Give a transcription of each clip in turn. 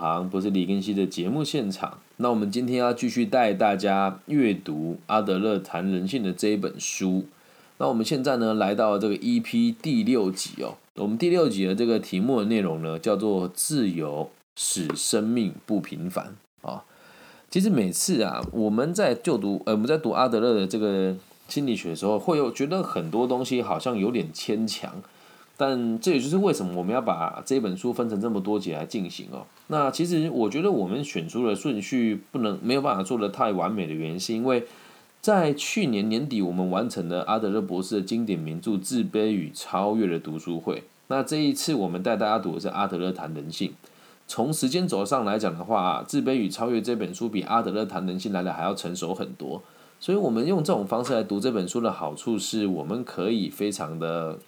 行，不是李根熙的节目现场。那我们今天要继续带大家阅读阿德勒谈人性的这一本书。那我们现在呢，来到这个 EP 第六集哦。我们第六集的这个题目的内容呢，叫做“自由使生命不平凡”啊。其实每次啊，我们在就读呃，我们在读阿德勒的这个心理学的时候，会有觉得很多东西好像有点牵强。但这也就是为什么我们要把这本书分成这么多节来进行哦。那其实我觉得我们选书的顺序不能没有办法做的太完美的原因，是因为在去年年底我们完成了阿德勒博士的经典名著《自卑与超越》的读书会。那这一次我们带大家读的是阿德勒谈人性。从时间轴上来讲的话，《自卑与超越》这本书比阿德勒谈人性来的还要成熟很多。所以我们用这种方式来读这本书的好处是，我们可以非常的。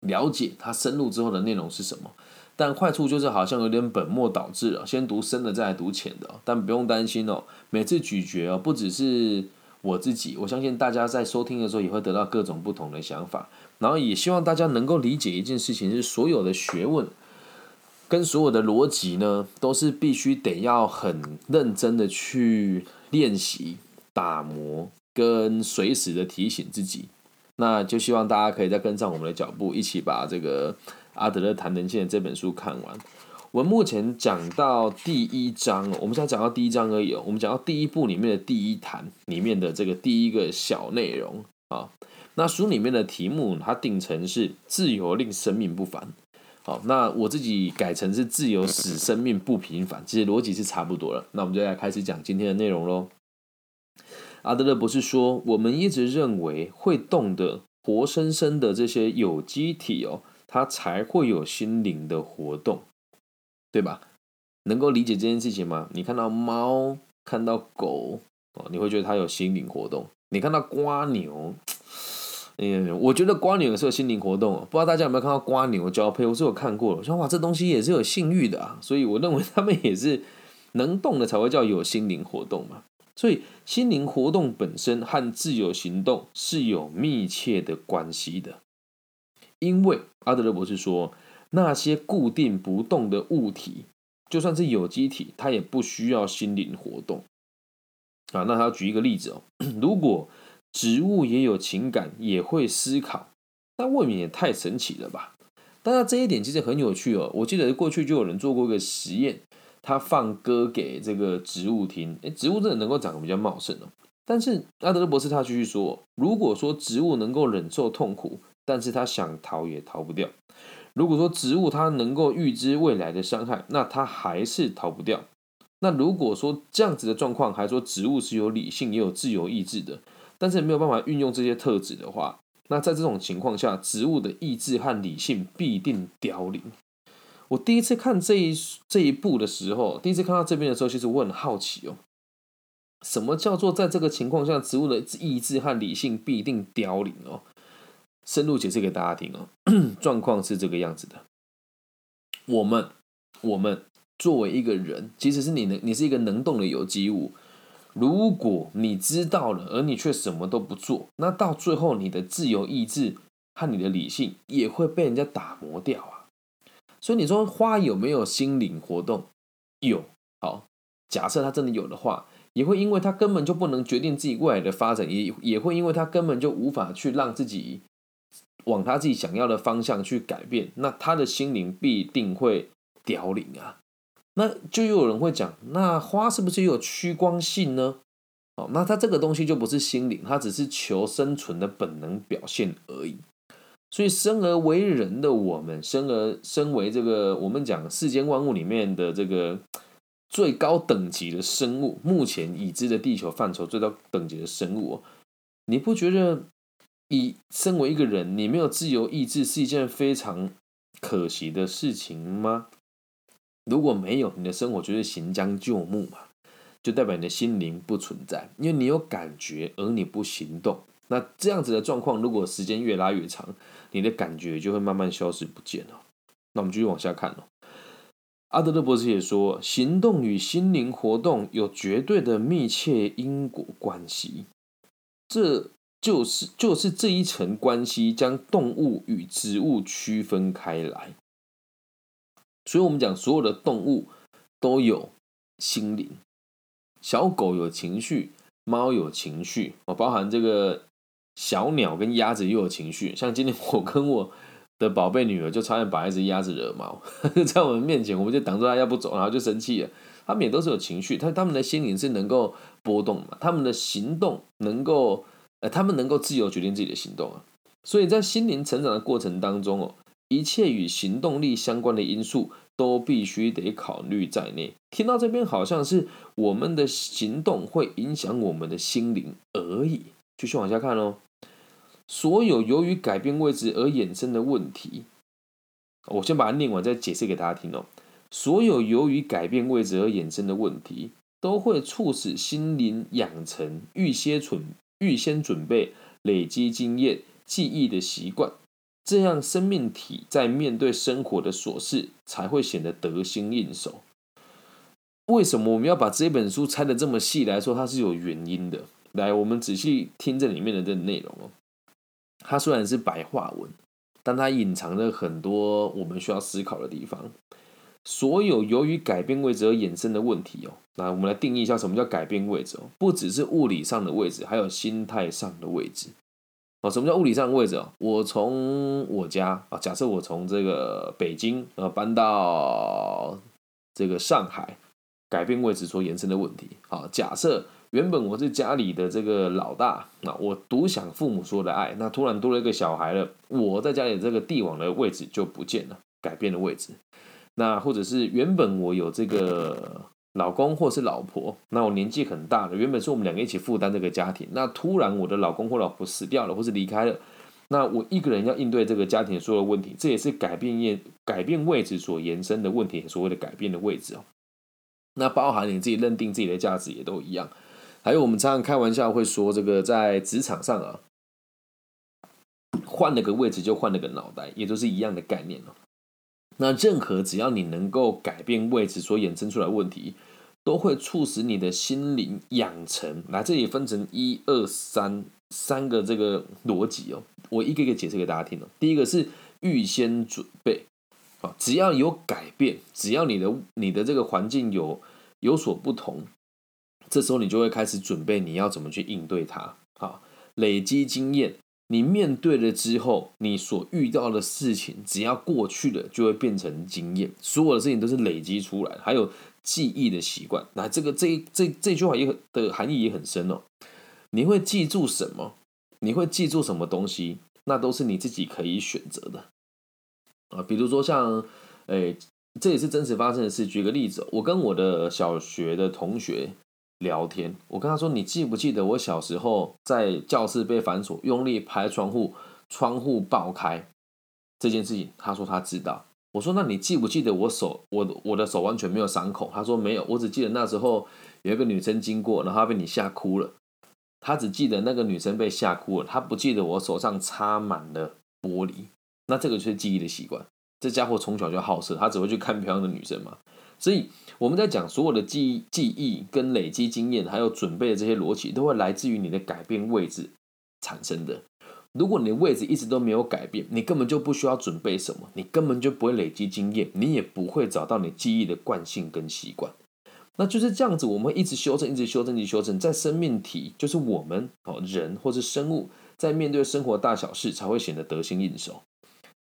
了解它深入之后的内容是什么，但坏处就是好像有点本末倒置了，先读深的再来读浅的。但不用担心哦，每次咀嚼哦，不只是我自己，我相信大家在收听的时候也会得到各种不同的想法。然后也希望大家能够理解一件事情，是所有的学问跟所有的逻辑呢，都是必须得要很认真的去练习、打磨，跟随时的提醒自己。那就希望大家可以再跟上我们的脚步，一起把这个阿德勒谈人性这本书看完。我们目前讲到第一章，我们现在讲到第一章而已。我们讲到第一部里面的第一谈里面的这个第一个小内容啊。那书里面的题目它定成是“自由令生命不凡”。好，那我自己改成是“自由使生命不平凡”，其实逻辑是差不多了。那我们就来开始讲今天的内容喽。阿德勒博士说：“我们一直认为会动的、活生生的这些有机体哦，它才会有心灵的活动，对吧？能够理解这件事情吗？你看到猫、看到狗哦，你会觉得它有心灵活动；你看到瓜牛，嗯，我觉得瓜牛也是有心灵活动哦。不知道大家有没有看到瓜牛交配？我是有看过我说哇，这东西也是有性欲的啊，所以我认为它们也是能动的，才会叫有心灵活动嘛。”所以，心灵活动本身和自由行动是有密切的关系的。因为阿德勒博士说，那些固定不动的物体，就算是有机体，它也不需要心灵活动。啊，那他举一个例子哦，如果植物也有情感，也会思考，那未免也太神奇了吧？当然，这一点其实很有趣哦。我记得过去就有人做过一个实验。他放歌给这个植物听，哎，植物真的能够长得比较茂盛哦。但是阿德勒博士他继续说，如果说植物能够忍受痛苦，但是他想逃也逃不掉；如果说植物它能够预知未来的伤害，那它还是逃不掉。那如果说这样子的状况，还说植物是有理性也有自由意志的，但是没有办法运用这些特质的话，那在这种情况下，植物的意志和理性必定凋零。我第一次看这一这一部的时候，第一次看到这边的时候，其实我很好奇哦，什么叫做在这个情况下，植物的意志和理性必定凋零哦？深入解释给大家听哦。状况是这个样子的：我们我们作为一个人，即使是你能，你是一个能动的有机物，如果你知道了，而你却什么都不做，那到最后，你的自由意志和你的理性也会被人家打磨掉啊。所以你说花有没有心灵活动？有。好，假设它真的有的话，也会因为它根本就不能决定自己未来的发展，也也会因为它根本就无法去让自己往他自己想要的方向去改变，那他的心灵必定会凋零啊。那就又有人会讲，那花是不是有趋光性呢？哦，那它这个东西就不是心灵，它只是求生存的本能表现而已。所以，生而为人的我们，生而身为这个我们讲世间万物里面的这个最高等级的生物，目前已知的地球范畴最高等级的生物，你不觉得以身为一个人，你没有自由意志是一件非常可惜的事情吗？如果没有，你的生活就是行将就木嘛，就代表你的心灵不存在，因为你有感觉而你不行动。那这样子的状况，如果时间越拉越长，你的感觉就会慢慢消失不见了。那我们继续往下看哦。阿德勒博士也说，行动与心灵活动有绝对的密切因果关系，这就是就是这一层关系将动物与植物区分开来。所以，我们讲所有的动物都有心灵，小狗有情绪，猫有情绪，哦，包含这个小鸟跟鸭子又有情绪。像今天我跟我的宝贝女儿就差点把一只鸭子惹毛，在我们面前，我们就挡住它要不走，然后就生气了。他们也都是有情绪，他他们的心灵是能够波动嘛，他们的行动能够，呃，他们能够自由决定自己的行动啊。所以在心灵成长的过程当中哦，一切与行动力相关的因素都必须得考虑在内。听到这边好像是我们的行动会影响我们的心灵而已。继续往下看哦。所有由于改变位置而衍生的问题，我先把它念完，再解释给大家听哦。所有由于改变位置而衍生的问题，都会促使心灵养成预先准预先准备、累积经验、记忆的习惯，这样生命体在面对生活的琐事才会显得得心应手。为什么我们要把这本书拆的这么细来说？它是有原因的。来，我们仔细听这里面的这内容哦。它虽然是白话文，但它隐藏着很多我们需要思考的地方。所有由于改变位置而衍生的问题哦，那我们来定义一下什么叫改变位置哦，不只是物理上的位置，还有心态上的位置哦。什么叫物理上的位置哦？我从我家啊，假设我从这个北京呃搬到这个上海，改变位置所延伸的问题啊，假设。原本我是家里的这个老大，那我独享父母所有的爱。那突然多了一个小孩了，我在家里这个帝王的位置就不见了，改变了位置。那或者是原本我有这个老公或是老婆，那我年纪很大了，原本是我们两个一起负担这个家庭。那突然我的老公或老婆死掉了，或是离开了，那我一个人要应对这个家庭所有的问题，这也是改变业改变位置所延伸的问题，所谓的改变的位置哦。那包含你自己认定自己的价值也都一样。还有，我们常常开玩笑会说，这个在职场上啊，换了个位置就换了个脑袋，也都是一样的概念哦。那任何只要你能够改变位置所衍生出来问题，都会促使你的心灵养成。来，这里分成一二三三个这个逻辑哦，我一个一个解释给大家听哦。第一个是预先准备啊，只要有改变，只要你的你的这个环境有有所不同。这时候你就会开始准备你要怎么去应对它，好，累积经验。你面对了之后，你所遇到的事情，只要过去了，就会变成经验。所有的事情都是累积出来，还有记忆的习惯。那这个这这这句话也很的含义也很深哦。你会记住什么？你会记住什么东西？那都是你自己可以选择的啊。比如说像，诶，这也是真实发生的事。举个例子，我跟我的小学的同学。聊天，我跟他说：“你记不记得我小时候在教室被反锁，用力拍窗户，窗户爆开这件事情？”他说他知道。我说：“那你记不记得我手，我我的手完全没有伤口？”他说：“没有，我只记得那时候有一个女生经过，然后她被你吓哭了。他只记得那个女生被吓哭了，他不记得我手上插满了玻璃。那这个就是记忆的习惯。这家伙从小就好色，他只会去看漂亮的女生嘛。所以。”我们在讲所有的记忆、记忆跟累积经验，还有准备的这些逻辑，都会来自于你的改变位置产生的。如果你的位置一直都没有改变，你根本就不需要准备什么，你根本就不会累积经验，你也不会找到你记忆的惯性跟习惯。那就是这样子，我们一直修正，一直修正，一直修正，在生命体，就是我们哦人或是生物，在面对生活大小事，才会显得得心应手。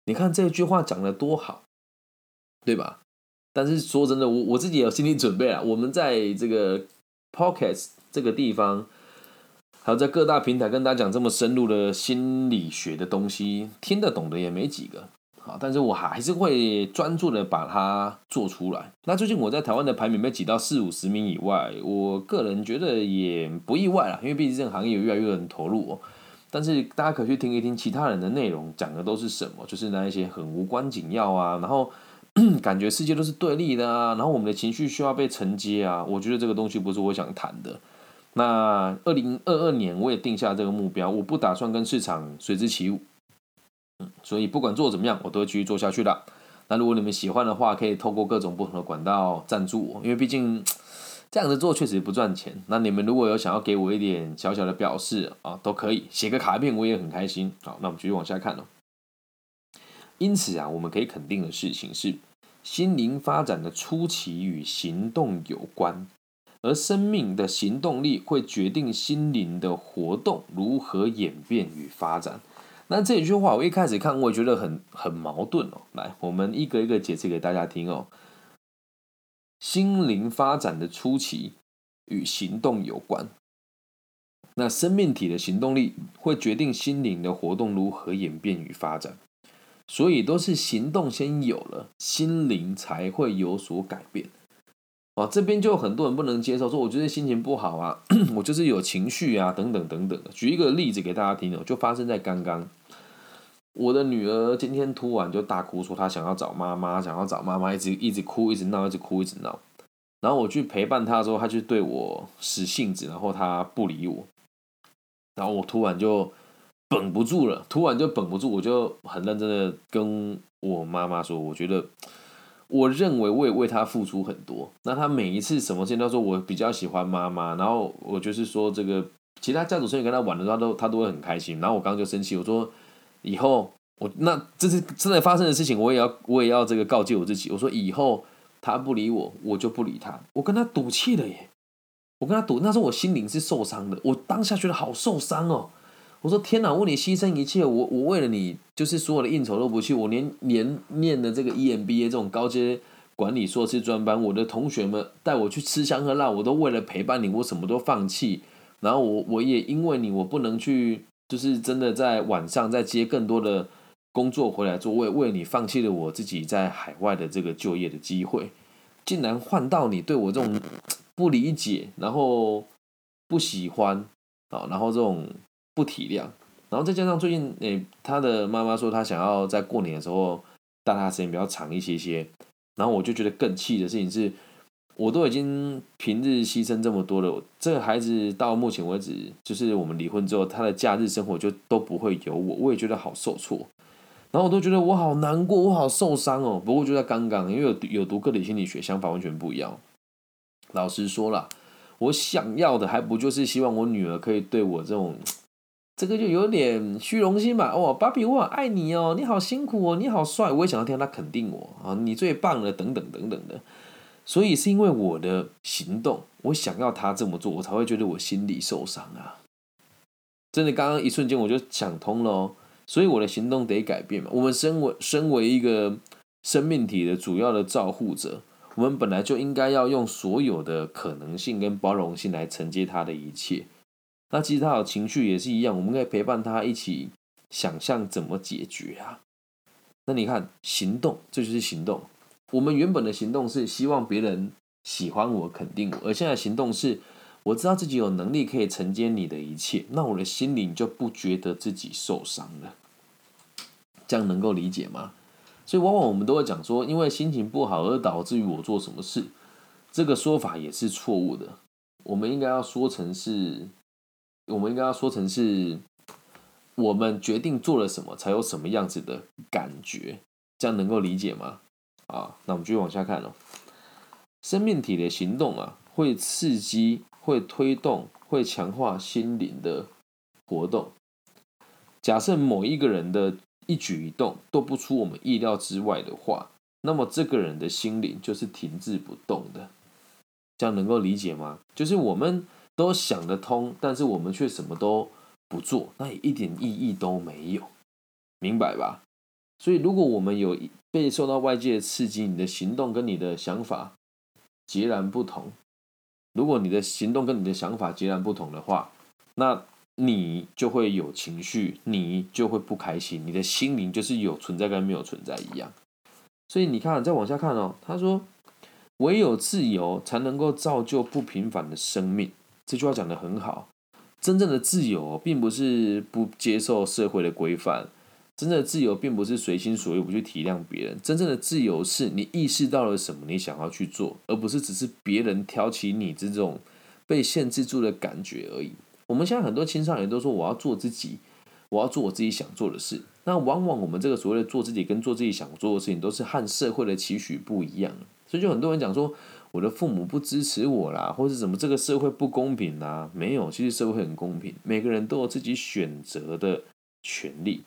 你看这句话讲的多好，对吧？但是说真的，我我自己有心理准备啊。我们在这个 Pocket 这个地方，还有在各大平台跟大家讲这么深入的心理学的东西，听得懂的也没几个。好，但是我还是会专注的把它做出来。那最近我在台湾的排名被挤到四五十名以外，我个人觉得也不意外啦，因为毕竟这个行业有越来越多人投入哦。但是大家可以去听一听其他人的内容，讲的都是什么？就是那一些很无关紧要啊，然后。感觉世界都是对立的啊，然后我们的情绪需要被承接啊，我觉得这个东西不是我想谈的。那二零二二年我也定下这个目标，我不打算跟市场随之起舞。嗯，所以不管做怎么样，我都会继续做下去的。那如果你们喜欢的话，可以透过各种不同的管道赞助我，因为毕竟 这样子做确实不赚钱。那你们如果有想要给我一点小小的表示啊，都可以写个卡片，我也很开心。好，那我们继续往下看哦。因此啊，我们可以肯定的事情是，心灵发展的初期与行动有关，而生命的行动力会决定心灵的活动如何演变与发展。那这一句话，我一开始看，我也觉得很很矛盾哦。来，我们一个一个解释给大家听哦。心灵发展的初期与行动有关，那生命体的行动力会决定心灵的活动如何演变与发展，所以都是行动先有了，心灵才会有所改变。哦，这边就很多人不能接受，说我觉得心情不好啊，我就是有情绪啊，等等等等的。举一个例子给大家听哦，就发生在刚刚。我的女儿今天突然就大哭，说她想要找妈妈，想要找妈妈，一直一直哭，一直闹，一直哭，一直闹。然后我去陪伴她的时候，她就对我使性子，然后她不理我。然后我突然就绷不住了，突然就绷不住，我就很认真的跟我妈妈说，我觉得，我认为我也为她付出很多。那她每一次什么事情都说我比较喜欢妈妈，然后我就是说这个其他家族成员跟她玩的时候，都她都会很开心。然后我刚刚就生气，我说。以后我那这是真的发生的事情，我也要我也要这个告诫我自己。我说以后他不理我，我就不理他。我跟他赌气了耶！我跟他赌，那时候我心灵是受伤的，我当下觉得好受伤哦。我说天哪，为你牺牲一切，我我为了你就是所有的应酬都不去，我连连念的这个 EMBA 这种高阶管理硕士专班，我的同学们带我去吃香喝辣，我都为了陪伴你，我什么都放弃。然后我我也因为你，我不能去。就是真的在晚上再接更多的工作回来做，为为你放弃了我自己在海外的这个就业的机会，竟然换到你对我这种不理解，然后不喜欢啊，然后这种不体谅，然后再加上最近诶，他的妈妈说他想要在过年的时候带他时间比较长一些些，然后我就觉得更气的事情是。我都已经平日牺牲这么多了，这个孩子到目前为止，就是我们离婚之后，他的假日生活就都不会有我，我也觉得好受挫，然后我都觉得我好难过，我好受伤哦。不过就在刚刚，因为有有读个体心理学，想法完全不一样。老实说了，我想要的还不就是希望我女儿可以对我这种，这个就有点虚荣心吧？哦，芭比，我好爱你哦，你好辛苦哦，你好帅，我也想要听他肯定我啊，你最棒了，等等等等的。所以是因为我的行动，我想要他这么做，我才会觉得我心里受伤啊！真的，刚刚一瞬间我就想通了哦。所以我的行动得改变嘛。我们身为身为一个生命体的主要的照护者，我们本来就应该要用所有的可能性跟包容性来承接他的一切。那其实他有情绪也是一样，我们可以陪伴他一起想象怎么解决啊。那你看，行动，这就是行动。我们原本的行动是希望别人喜欢我、肯定我，而现在行动是我知道自己有能力可以承接你的一切，那我的心灵就不觉得自己受伤了。这样能够理解吗？所以往往我们都会讲说，因为心情不好而导致于我做什么事，这个说法也是错误的。我们应该要说成是，我们应该要说成是，我们决定做了什么，才有什么样子的感觉。这样能够理解吗？啊，那我们继续往下看哦。生命体的行动啊，会刺激、会推动、会强化心灵的活动。假设某一个人的一举一动都不出我们意料之外的话，那么这个人的心灵就是停滞不动的。这样能够理解吗？就是我们都想得通，但是我们却什么都不做，那也一点意义都没有，明白吧？所以，如果我们有被受到外界的刺激，你的行动跟你的想法截然不同。如果你的行动跟你的想法截然不同的话，那你就会有情绪，你就会不开心，你的心灵就是有存在跟没有存在一样。所以你看，再往下看哦，他说：“唯有自由才能够造就不平凡的生命。”这句话讲的很好。真正的自由，并不是不接受社会的规范。真正的自由并不是随心所欲不去体谅别人，真正的自由是你意识到了什么，你想要去做，而不是只是别人挑起你这种被限制住的感觉而已。我们现在很多青少年都说我要做自己，我要做我自己想做的事。那往往我们这个所谓的做自己跟做自己想做的事情，都是和社会的期许不一样。所以就很多人讲说我的父母不支持我啦，或者怎么这个社会不公平啦，没有，其实社会很公平，每个人都有自己选择的权利。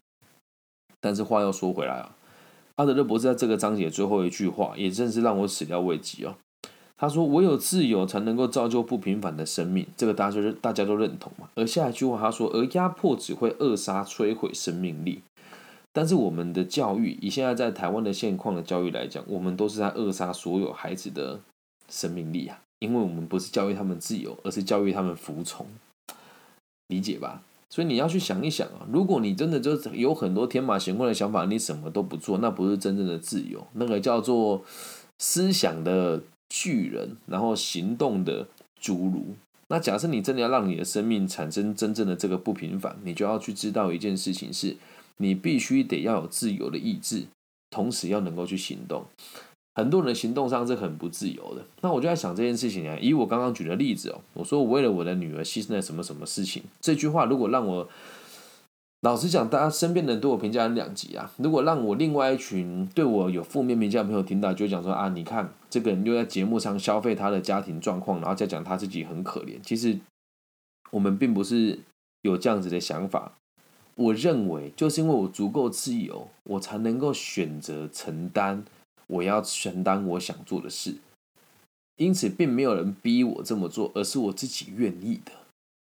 但是话又说回来啊，阿德勒博士在这个章节最后一句话，也正是让我始料未及哦。他说：“唯有自由才能够造就不平凡的生命。”这个大家就是大家都认同嘛。而下一句话他说：“而压迫只会扼杀、摧毁生命力。”但是我们的教育，以现在在台湾的现况的教育来讲，我们都是在扼杀所有孩子的生命力啊！因为我们不是教育他们自由，而是教育他们服从，理解吧？所以你要去想一想啊，如果你真的就有很多天马行空的想法，你什么都不做，那不是真正的自由，那个叫做思想的。巨人，然后行动的侏儒。那假设你真的要让你的生命产生真正的这个不平凡，你就要去知道一件事情：是你必须得要有自由的意志，同时要能够去行动。很多人的行动上是很不自由的。那我就在想这件事情啊，以我刚刚举的例子哦，我说我为了我的女儿牺牲了什么什么事情，这句话如果让我。老实讲，大家身边的人对我评价很两极啊。如果让我另外一群对我有负面评价的朋友听到，就讲说啊，你看这个人又在节目上消费他的家庭状况，然后再讲他自己很可怜。其实我们并不是有这样子的想法。我认为，就是因为我足够自由，我才能够选择承担我要承担我想做的事。因此，并没有人逼我这么做，而是我自己愿意的。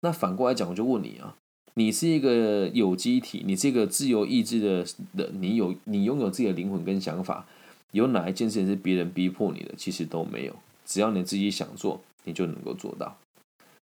那反过来讲，我就问你啊。你是一个有机体，你是一个自由意志的的，你有你拥有自己的灵魂跟想法，有哪一件事情是别人逼迫你的？其实都没有，只要你自己想做，你就能够做到。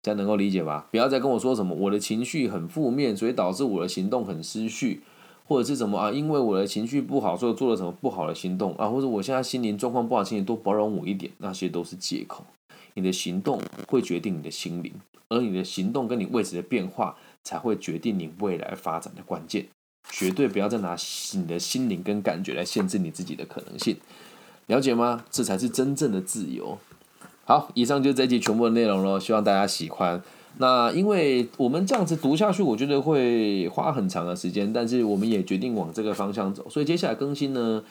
这样能够理解吧？不要再跟我说什么我的情绪很负面，所以导致我的行动很失序，或者是什么啊？因为我的情绪不好，所以做了什么不好的行动啊？或者我现在心灵状况不好，请你多包容我一点，那些都是借口。你的行动会决定你的心灵，而你的行动跟你位置的变化。才会决定你未来发展的关键，绝对不要再拿你的心灵跟感觉来限制你自己的可能性，了解吗？这才是真正的自由。好，以上就是这集全部的内容喽，希望大家喜欢。那因为我们这样子读下去，我觉得会花很长的时间，但是我们也决定往这个方向走，所以接下来更新呢。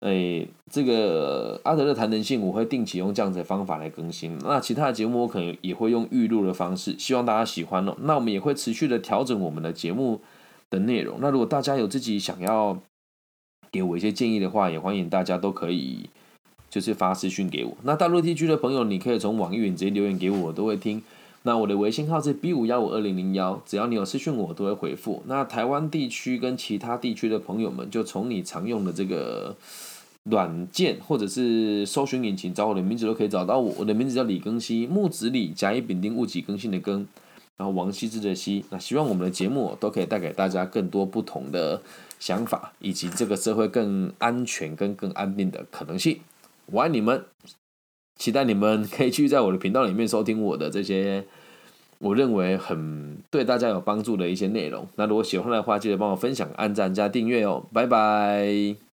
哎，这个阿德勒谈人性，我会定期用这样子的方法来更新。那其他的节目，我可能也会用预录的方式，希望大家喜欢哦。那我们也会持续的调整我们的节目的内容。那如果大家有自己想要给我一些建议的话，也欢迎大家都可以就是发私讯给我。那大陆地区的朋友，你可以从网易云直接留言给我，我都会听。那我的微信号是 B 五幺五二零零幺，只要你有私讯我，都会回复。那台湾地区跟其他地区的朋友们，就从你常用的这个。软件或者是搜寻引擎找我的名字都可以找到我，我的名字叫李更新，木子李，甲乙丙丁戊己更新的更，然后王羲之的羲。那希望我们的节目都可以带给大家更多不同的想法，以及这个社会更安全跟更安定的可能性。我爱你们，期待你们可以继续在我的频道里面收听我的这些我认为很对大家有帮助的一些内容。那如果喜欢的话，记得帮我分享、按赞加订阅哦。拜拜。